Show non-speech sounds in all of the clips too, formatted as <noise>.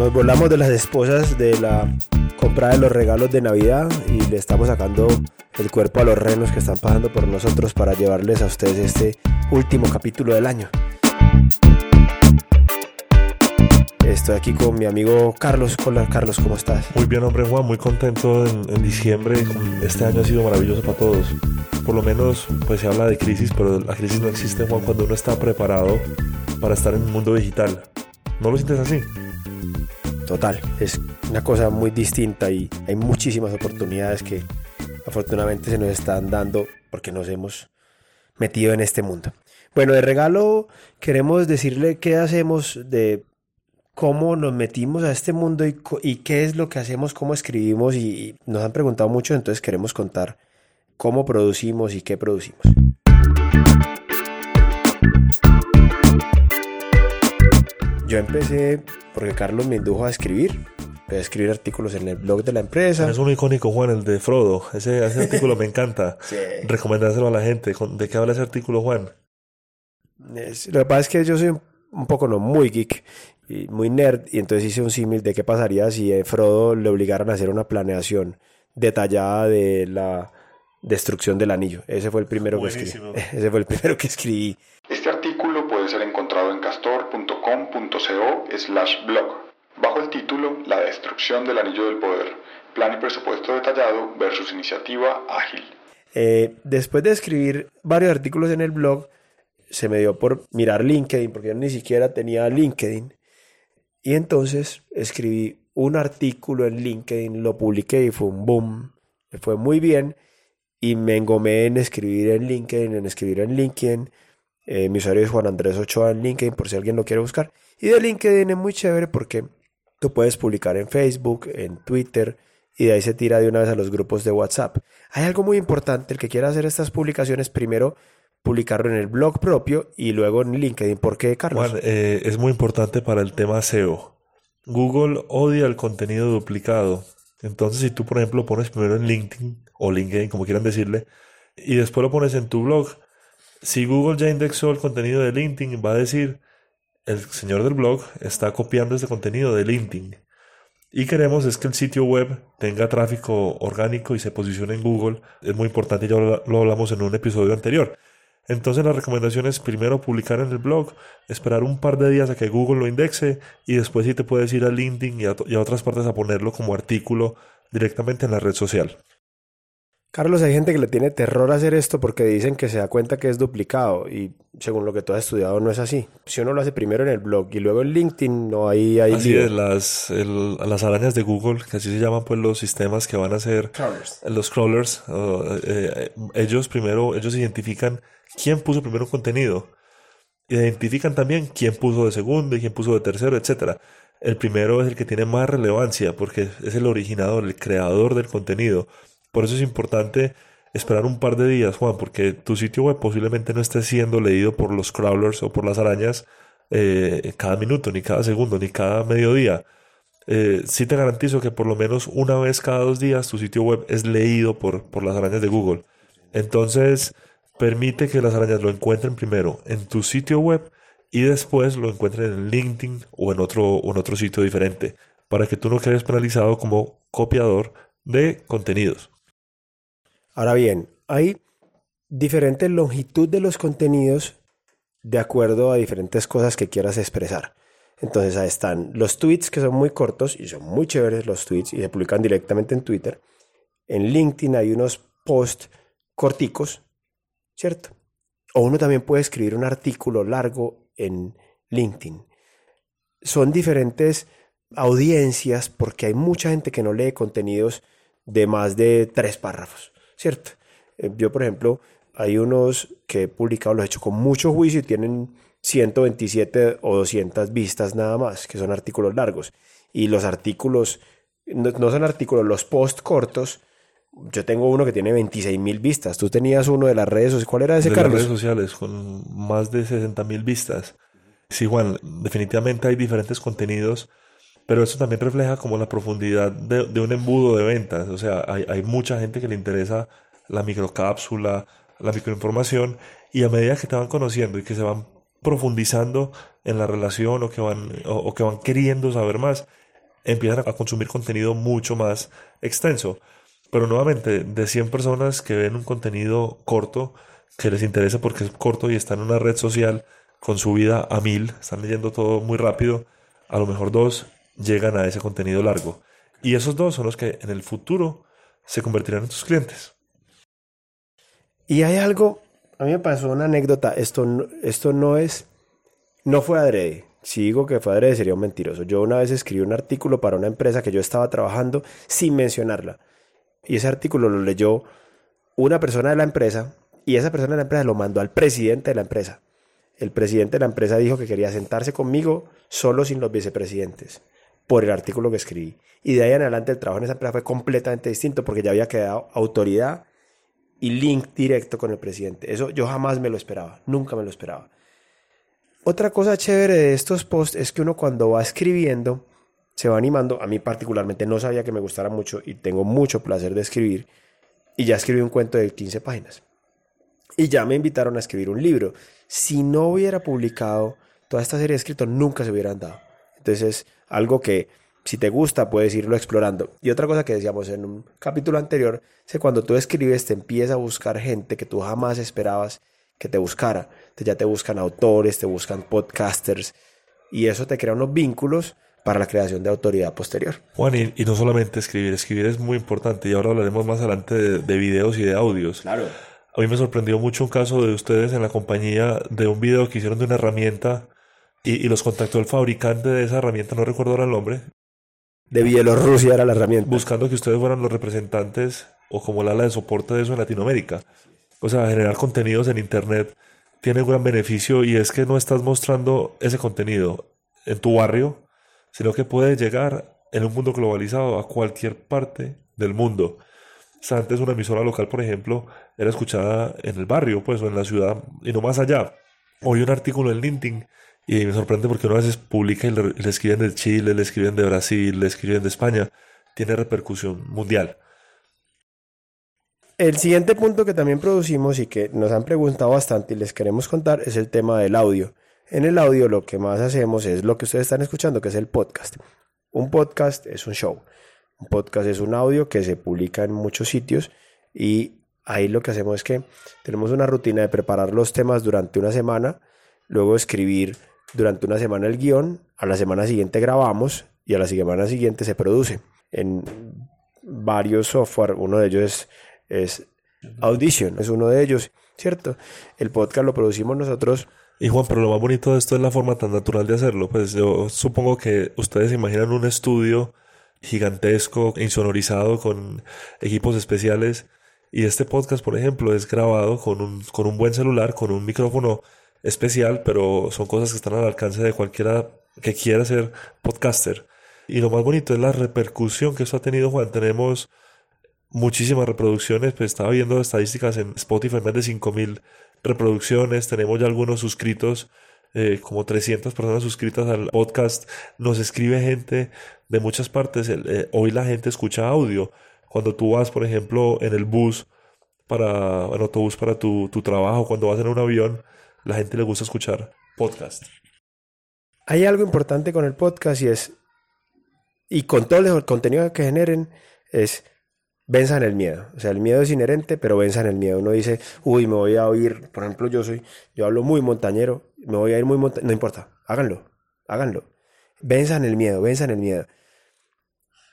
nos volamos de las esposas de la compra de los regalos de Navidad y le estamos sacando el cuerpo a los renos que están pasando por nosotros para llevarles a ustedes este último capítulo del año. Estoy aquí con mi amigo Carlos. Carlos, ¿cómo estás? Muy bien, hombre Juan, muy contento en, diciembre. Este año ha sido maravilloso para todos. Por lo menos, pues se habla de crisis, pero la crisis no existe, Juan, cuando uno está preparado para estar en un mundo digital. ¿No lo sientes así? Total, es una cosa muy distinta y hay muchísimas oportunidades que afortunadamente se nos están dando porque nos hemos metido en este mundo. Bueno, de regalo queremos decirle qué hacemos de cómo nos metimos a este mundo y, qué es lo que hacemos, cómo escribimos y nos han preguntado mucho, entonces queremos contar cómo producimos y qué producimos. Yo empecé porque Carlos me indujo a escribir. Empecé a escribir artículos en el blog de la empresa. Es un icónico, Juan, el de Frodo. Ese, <laughs> artículo me encanta. sí. Recomendárselo a la gente. ¿De qué habla ese artículo, Juan? lo que pasa es que yo soy un, poco no muy geek y muy nerd y entonces hice un símil de qué pasaría si a Frodo le obligaran a hacer una planeación detallada de la destrucción del anillo. Ese fue el primero que escribí. <laughs> Ese fue el primero que escribí. Este castor.com.co slash blog, bajo el título La destrucción del anillo del poder, plan y presupuesto detallado versus iniciativa ágil. Eh, después de escribir varios artículos en el blog, se me dio por mirar LinkedIn, porque yo ni siquiera tenía LinkedIn. Y entonces escribí un artículo en LinkedIn, lo publiqué y fue un boom. Me fue muy bien y me engomé en escribir en LinkedIn, en escribir en LinkedIn eh, mi usuario es Juan Andrés Ochoa en LinkedIn por si alguien lo quiere buscar. Y de LinkedIn es muy chévere porque tú puedes publicar en Facebook, en Twitter y de ahí se tira de una vez a los grupos de WhatsApp. Hay algo muy importante, el que quiera hacer estas publicaciones, primero publicarlo en el blog propio y luego en LinkedIn. ¿Por qué, Carlos? Juan, eh, es muy importante para el tema SEO. Google odia el contenido duplicado. Entonces, si tú, por ejemplo, pones primero en LinkedIn o LinkedIn, como quieran decirle, y después lo pones en tu blog, si Google ya indexó el contenido de LinkedIn, va a decir, el señor del blog está copiando este contenido de LinkedIn. Y queremos es que el sitio web tenga tráfico orgánico y se posicione en Google. Es muy importante, ya lo hablamos en un episodio anterior. Entonces la recomendación es primero publicar en el blog, esperar un par de días a que Google lo indexe y después sí te puedes ir a LinkedIn y a, y a otras partes a ponerlo como artículo directamente en la red social. Carlos, hay gente que le tiene terror a hacer esto porque dicen que se da cuenta que es duplicado y según lo que tú has estudiado no es así. Si uno lo hace primero en el blog y luego en LinkedIn, no hay... hay así es, las, las arañas de Google, que así se llaman pues los sistemas que van a ser los crawlers, eh, eh, ellos primero, ellos identifican quién puso primero contenido. Identifican también quién puso de segundo y quién puso de tercero, etcétera. El primero es el que tiene más relevancia porque es el originador, el creador del contenido. Por eso es importante esperar un par de días, Juan, porque tu sitio web posiblemente no esté siendo leído por los crawlers o por las arañas eh, cada minuto, ni cada segundo, ni cada mediodía. Eh, sí te garantizo que por lo menos una vez cada dos días tu sitio web es leído por, por las arañas de Google. Entonces, permite que las arañas lo encuentren primero en tu sitio web y después lo encuentren en LinkedIn o en otro, o en otro sitio diferente, para que tú no quedes penalizado como copiador de contenidos. Ahora bien, hay diferente longitud de los contenidos de acuerdo a diferentes cosas que quieras expresar. Entonces ahí están los tweets que son muy cortos y son muy chéveres los tweets y se publican directamente en Twitter. En LinkedIn hay unos posts corticos, ¿cierto? O uno también puede escribir un artículo largo en LinkedIn. Son diferentes audiencias porque hay mucha gente que no lee contenidos de más de tres párrafos. ¿Cierto? Eh, yo, por ejemplo, hay unos que he publicado, los he hecho con mucho juicio y tienen 127 o 200 vistas nada más, que son artículos largos. Y los artículos, no, son artículos, los post cortos, yo tengo uno que tiene 26 mil vistas. Tú tenías uno de las redes sociales. ¿Cuál era ese, de Carlos? Las redes sociales, con más de 60 mil vistas. Sí, Juan, definitivamente hay diferentes contenidos, pero eso también refleja como la profundidad de, un embudo de ventas. O sea, hay, mucha gente que le interesa la microcápsula, la microinformación, y a medida que te van conociendo y que se van profundizando en la relación o que van, o, que van queriendo saber más, empiezan a consumir contenido mucho más extenso. Pero nuevamente, de 100 personas que ven un contenido corto, que les interesa porque es corto y está en una red social con su vida a mil, están leyendo todo muy rápido, a lo mejor dos llegan a ese contenido largo. Y esos dos son los que en el futuro se convertirán en tus clientes. Y hay algo, a mí me pasó una anécdota, esto, esto no es, no fue adrede. Si digo que fue adrede sería un mentiroso. Yo una vez escribí un artículo para una empresa que yo estaba trabajando sin mencionarla. Y ese artículo lo leyó una persona de la empresa y esa persona de la empresa lo mandó al presidente de la empresa. El presidente de la empresa dijo que quería sentarse conmigo solo sin los vicepresidentes por el artículo que escribí. Y de ahí en adelante el trabajo en esa empresa fue completamente distinto porque ya había quedado autoridad y link directo con el presidente. Eso yo jamás me lo esperaba, nunca me lo esperaba. Otra cosa chévere de estos posts es que uno cuando va escribiendo se va animando. A mí particularmente no sabía que me gustara mucho y tengo mucho placer de escribir. Y ya escribí un cuento de 15 páginas. Y ya me invitaron a escribir un libro. Si no hubiera publicado toda esta serie de escritos, nunca se hubieran dado. Entonces, algo que si te gusta puedes irlo explorando. Y otra cosa que decíamos en un capítulo anterior, es que cuando tú escribes te empieza a buscar gente que tú jamás esperabas que te buscara. Entonces ya te buscan autores, te buscan podcasters y eso te crea unos vínculos para la creación de autoridad posterior. Juan, y, no solamente escribir, escribir es muy importante y ahora hablaremos más adelante de, de videos y de audios. Claro. A mí me sorprendió mucho un caso de ustedes en la compañía de un video que hicieron de una herramienta y, los contactó el fabricante de esa herramienta, no recuerdo ahora el nombre. De Bielorrusia era la herramienta. Buscando que ustedes fueran los representantes o como la ala de soporte de eso en Latinoamérica. O sea, generar contenidos en Internet tiene un gran beneficio y es que no estás mostrando ese contenido en tu barrio, sino que puede llegar en un mundo globalizado a cualquier parte del mundo. O sea, antes una emisora local, por ejemplo, era escuchada en el barrio, pues, o en la ciudad, y no más allá. Hoy un artículo en LinkedIn y me sorprende porque uno a veces publica y le, escriben de Chile, le escriben de Brasil, le escriben de España. Tiene repercusión mundial. El siguiente punto que también producimos y que nos han preguntado bastante y les queremos contar es el tema del audio. En el audio lo que más hacemos es lo que ustedes están escuchando, que es el podcast. Un podcast es un show. Un podcast es un audio que se publica en muchos sitios y ahí lo que hacemos es que tenemos una rutina de preparar los temas durante una semana, luego escribir durante una semana el guion, a la semana siguiente grabamos y a la semana siguiente se produce en varios software. Uno de ellos es, Audition, es uno de ellos, ¿cierto? El podcast lo producimos nosotros. Y Juan, pero lo más bonito de esto es la forma tan natural de hacerlo. Pues yo supongo que ustedes imaginan un estudio gigantesco, insonorizado, con equipos especiales. Y este podcast, por ejemplo, es grabado con un, con un buen celular, con un micrófono especial, pero son cosas que están al alcance de cualquiera que quiera ser podcaster. Y lo más bonito es la repercusión que eso ha tenido, Juan. Tenemos muchísimas reproducciones, pues estaba viendo estadísticas en Spotify, más de 5.000 reproducciones, tenemos ya algunos suscritos, eh, como 300 personas suscritas al podcast, nos escribe gente de muchas partes, eh, hoy la gente escucha audio. Cuando tú vas, por ejemplo, en el bus, para, en autobús para tu, tu trabajo, cuando vas en un avión, la gente le gusta escuchar podcast. Hay algo importante con el podcast y es, y con todo el contenido que generen, es venzan el miedo. O sea, el miedo es inherente, pero venzan el miedo. Uno dice, uy, me voy a oír, por ejemplo, yo soy, yo hablo muy montañero, me voy a ir muy montañero, no importa, háganlo, háganlo. Venzan el miedo, venzan el miedo.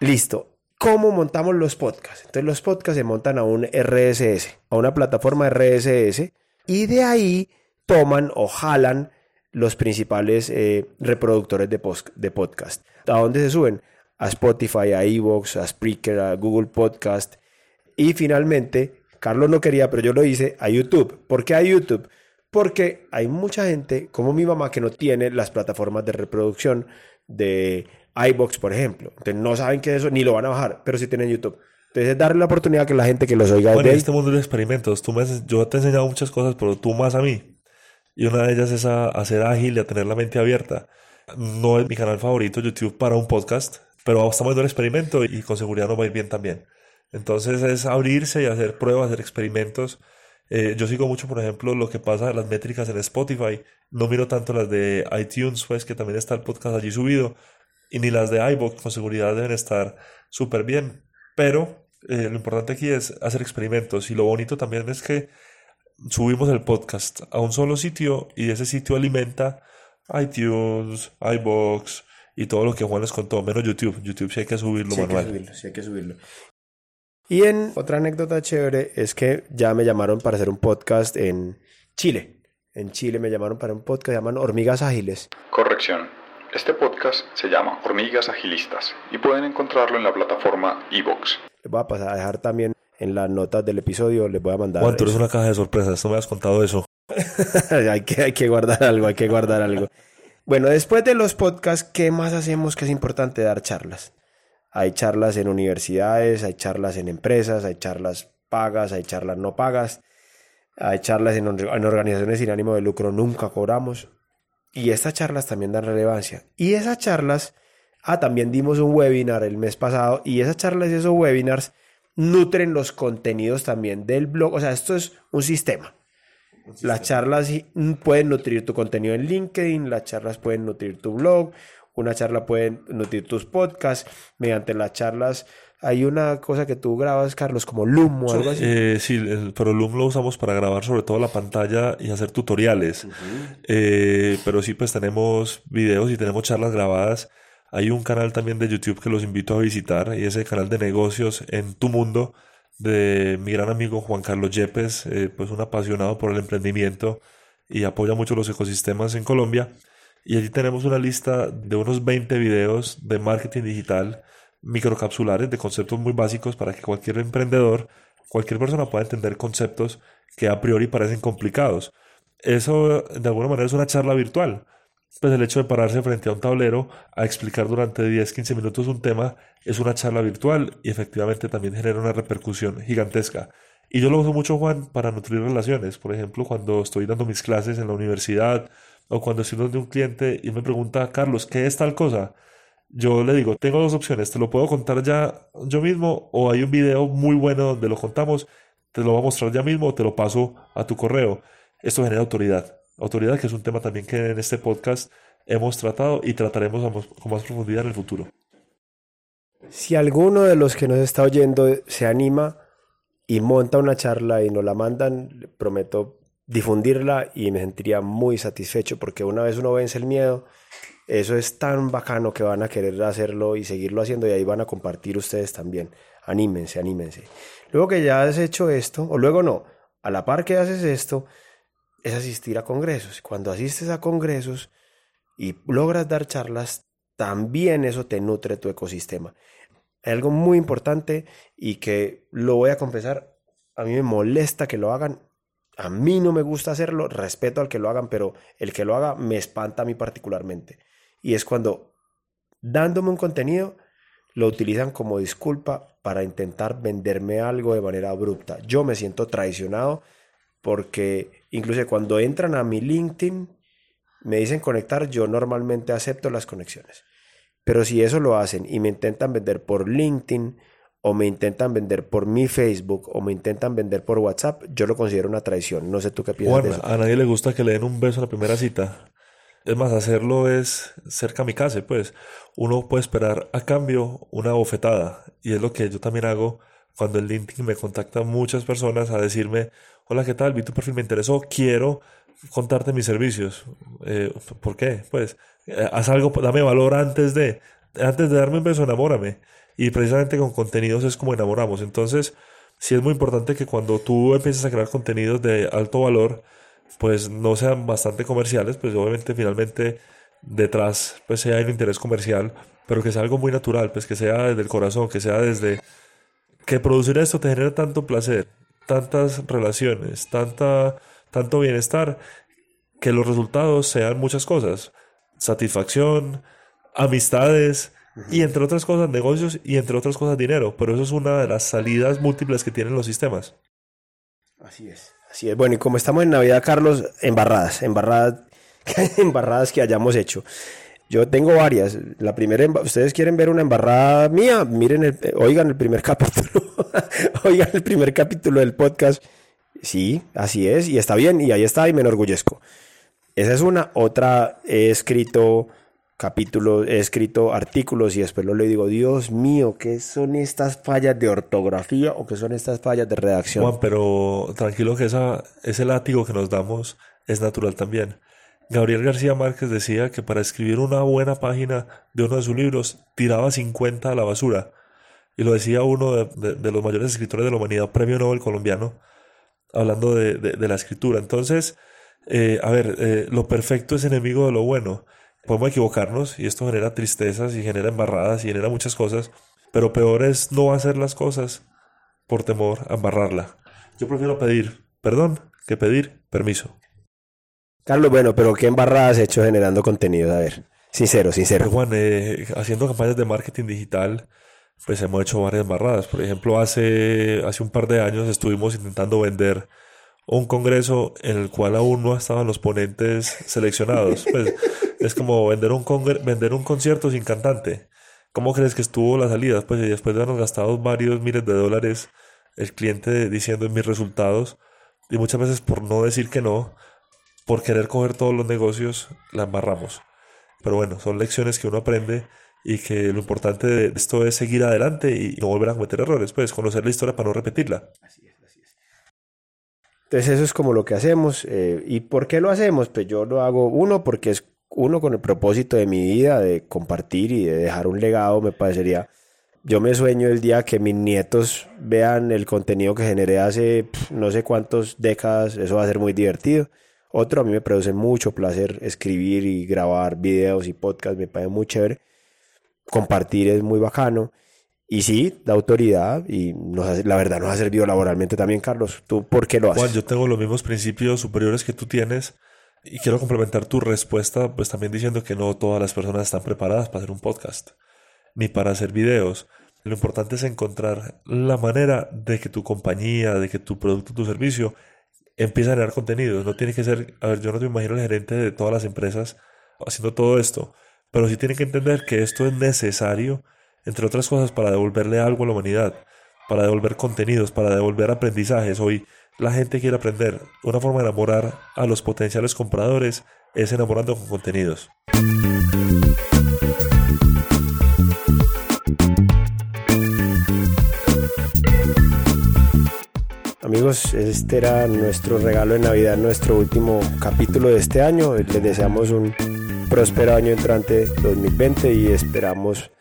Listo. ¿Cómo montamos los podcasts? Entonces los podcasts se montan a un RSS, a una plataforma RSS, y de ahí toman o jalan los principales eh, reproductores de, de podcast. ¿A dónde se suben? A Spotify, a Evox, a Spreaker, a Google Podcast. Y finalmente, Carlos no quería, pero yo lo hice, a YouTube. ¿Por qué a YouTube? Porque hay mucha gente, como mi mamá, que no tiene las plataformas de reproducción de iBox, por ejemplo. Entonces no saben qué es eso, ni lo van a bajar, pero sí tienen YouTube. Entonces, darle la oportunidad a que la gente que los oiga. Bueno, en este mundo de experimentos, tú me, yo te he enseñado muchas cosas, pero tú más a mí. Y una de ellas es a, ser ágil y a tener la mente abierta. No es mi canal favorito YouTube para un podcast, pero estamos haciendo el experimento y con seguridad nos va a ir bien también. Entonces es abrirse y hacer pruebas, hacer experimentos. Eh, yo sigo mucho, por ejemplo, lo que pasa en las métricas en Spotify. No miro tanto las de iTunes, pues que también está el podcast allí subido. y ni las de iVoox con seguridad deben estar súper bien. Pero eh, lo importante aquí es hacer experimentos y lo bonito también es que subimos el podcast a un solo sitio y ese sitio alimenta iTunes, iBox y todo lo que Juan les contó, menos YouTube. YouTube sí hay que subirlo sí manual. Hay que subirlo, sí hay que subirlo. Y en otra anécdota chévere es que ya me llamaron para hacer un podcast en Chile. En Chile me llamaron para un podcast, se llaman Hormigas Ágiles. Corrección. Este podcast se llama Hormigas Agilistas y pueden encontrarlo en la plataforma iBox. Les voy a pasar a dejar también en las notas del episodio, les voy a mandar. Juan, tú eres una caja de sorpresas, no me has contado eso. <laughs> hay, que, hay que guardar algo, hay que guardar algo. Bueno, después de los podcasts, ¿qué más hacemos que es importante dar charlas? Hay charlas en universidades, hay charlas en empresas, hay charlas pagas, hay charlas no pagas, hay charlas en, en organizaciones sin ánimo de lucro, nunca cobramos. Y estas charlas también dan relevancia. Y esas charlas, ah, también dimos un webinar el mes pasado y esas charlas y esos webinars nutren los contenidos también del blog. O sea, esto es un sistema. Las charlas pueden nutrir tu contenido en LinkedIn, las charlas pueden nutrir tu blog, una charla puede nutrir tus podcasts. Mediante las charlas hay una cosa que tú grabas, Carlos, como Loom o algo así. Eh, sí, pero Loom lo usamos para grabar sobre todo la pantalla y hacer tutoriales. eh, pero sí, pues tenemos videos y tenemos charlas grabadas. Hay un canal también de YouTube que los invito a visitar y ese canal de negocios en tu mundo de mi gran amigo Juan Carlos Yepes, eh, pues un apasionado por el emprendimiento y apoya mucho los ecosistemas en Colombia. Y allí tenemos una lista de unos 20 videos de marketing digital microcapsulares de conceptos muy básicos para que cualquier emprendedor, cualquier persona pueda entender conceptos que a priori parecen complicados. Eso de alguna manera es una charla virtual. Pues el hecho de pararse frente a un tablero a explicar durante 10-15 minutos un tema es una charla virtual y efectivamente también genera una repercusión gigantesca. Y yo lo uso mucho, Juan, para nutrir relaciones. Por ejemplo, cuando estoy dando mis clases en la universidad o cuando estoy donde un cliente y me pregunta, Carlos, ¿qué es tal cosa? Yo le digo, tengo dos opciones, te lo puedo contar ya yo mismo o hay un video muy bueno donde lo contamos, te lo voy a mostrar ya mismo o te lo paso a tu correo. Esto genera autoridad. Autoridad que es un tema también que en este podcast hemos tratado y trataremos con más profundidad en el futuro. Si alguno de los que nos está oyendo se anima y monta una charla y nos la mandan, prometo difundirla y me sentiría muy satisfecho porque una vez uno vence el miedo, eso es tan bacano que van a querer hacerlo y seguirlo haciendo y ahí van a compartir ustedes también. Anímense, anímense. Luego que ya has hecho esto, o luego no, a la par que haces esto, es asistir a congresos. Cuando asistes a congresos y logras dar charlas, también eso te nutre tu ecosistema. Hay algo muy importante y que lo voy a confesar, a mí me molesta que lo hagan. A mí no me gusta hacerlo, respeto al que lo hagan, pero el que lo haga me espanta a mí particularmente. Y es cuando, dándome un contenido, lo utilizan como disculpa para intentar venderme algo de manera abrupta. Yo me siento traicionado porque incluso cuando entran a mi LinkedIn, me dicen conectar, yo normalmente acepto las conexiones. Pero si eso lo hacen y me intentan vender por LinkedIn o me intentan vender por mi Facebook o me intentan vender por WhatsApp, yo lo considero una traición. No sé tú qué piensas de eso. A nadie le gusta que le den un beso en la primera cita. Es más, hacerlo es ser kamikaze, pues. Uno puede esperar a cambio una bofetada. Y es lo que yo también hago cuando el LinkedIn me contacta muchas personas a decirme, hola, ¿qué tal? Vi tu perfil, me interesó, quiero contarte mis servicios. Eh, ¿Por qué? Pues, eh, haz algo, dame valor antes de, antes de darme un beso, enamórame. Y precisamente con contenidos es como enamoramos. Entonces, sí es muy importante que cuando tú empieces a crear contenidos de alto valor, pues no sean bastante comerciales, pues obviamente finalmente detrás pues sea un interés comercial, pero que sea algo muy natural, pues que sea desde el corazón, que sea desde que producir esto te genera tanto placer, tantas relaciones, tanta, tanto bienestar, que los resultados sean muchas cosas, satisfacción, amistades, y entre otras cosas negocios y entre otras cosas dinero, pero eso es una de las salidas múltiples que tienen los sistemas. Así es. Así es. Bueno, y como estamos en Navidad, Carlos, embarradas, embarradas, <laughs> embarradas que hayamos hecho. Yo tengo varias. La primera, ustedes quieren ver una embarrada mía, miren, el, oigan el primer <laughs> capítulo, oigan el primer capítulo del podcast. Sí, así es, y está bien, y ahí está, y me enorgullezco. Esa es una. Otra, he escrito capítulos, he escrito artículos y después lo le digo, Dios mío, ¿qué son estas fallas de ortografía o qué son estas fallas de redacción? Juan, pero tranquilo que esa, ese látigo que nos damos es natural también. Gabriel García Márquez decía que para escribir una buena página de uno de sus libros tiraba 50 a la basura. Y lo decía uno de, los mayores escritores de la humanidad, premio Nobel colombiano, hablando de, la escritura. Entonces, eh, a ver, eh, lo perfecto es enemigo de lo bueno. Podemos equivocarnos y esto genera tristezas y genera embarradas y genera muchas cosas, pero peor es no hacer las cosas por temor a embarrarla. Yo prefiero pedir perdón que pedir permiso. Carlos, bueno, pero ¿qué embarradas has hecho generando contenido? A ver, sincero, sincero. Pues, Juan, eh, haciendo campañas de marketing digital, pues hemos hecho varias embarradas. Por ejemplo, hace, hace un par de años estuvimos intentando vender un congreso en el cual aún no estaban los ponentes seleccionados. <laughs> Pues es como vender un, vender un concierto sin cantante. ¿Cómo crees que estuvo la salida? Pues después de habernos gastado varios miles de dólares, el cliente diciendo en mis resultados, y muchas veces por no decir que no, por querer coger todos los negocios, la embarramos. Pero bueno, son lecciones que uno aprende y que lo importante de esto es seguir adelante y no volver a cometer errores, pues conocer la historia para no repetirla. Así es, así es. Entonces eso es como lo que hacemos. Eh, ¿Y por qué lo hacemos? Pues yo lo hago, uno, porque es uno con el propósito de mi vida, de compartir y de dejar un legado, me parecería... Yo me sueño el día que mis nietos vean el contenido que generé hace no sé cuántas décadas, eso va a ser muy divertido. Otro, a mí me produce mucho placer escribir y grabar videos y podcasts, me parece muy chévere. Compartir es muy bacano. Y sí, da autoridad y nos la verdad nos ha servido laboralmente también, Carlos. ¿Tú por qué lo haces? Juan, yo tengo los mismos principios superiores que tú tienes y quiero complementar tu respuesta, pues también diciendo que no todas las personas están preparadas para hacer un podcast, ni para hacer videos. Lo importante es encontrar la manera de que tu compañía, de que tu producto, tu servicio empieza a generar contenido. No tiene que ser, a ver, yo no te imagino el gerente de todas las empresas haciendo todo esto, pero sí tiene que entender que esto es necesario, entre otras cosas, para devolverle algo a la humanidad, para devolver contenidos, para devolver aprendizajes. Hoy la gente quiere aprender. Una forma de enamorar a los potenciales compradores es enamorando con contenidos. Amigos, este era nuestro regalo de Navidad, nuestro último capítulo de este año. Les deseamos un próspero año entrante 2020 y esperamos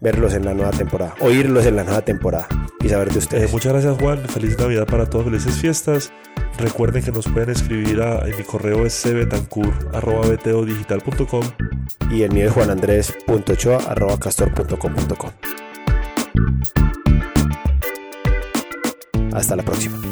verlos en la nueva temporada, oírlos en la nueva temporada y saber de ustedes. Eh, muchas gracias Juan, feliz Navidad para todos, felices fiestas. Recuerden que nos pueden escribir a, en mi correo es cbetancur.com y el mío es juanandres.ochoa.castor.com.com. Hasta la próxima.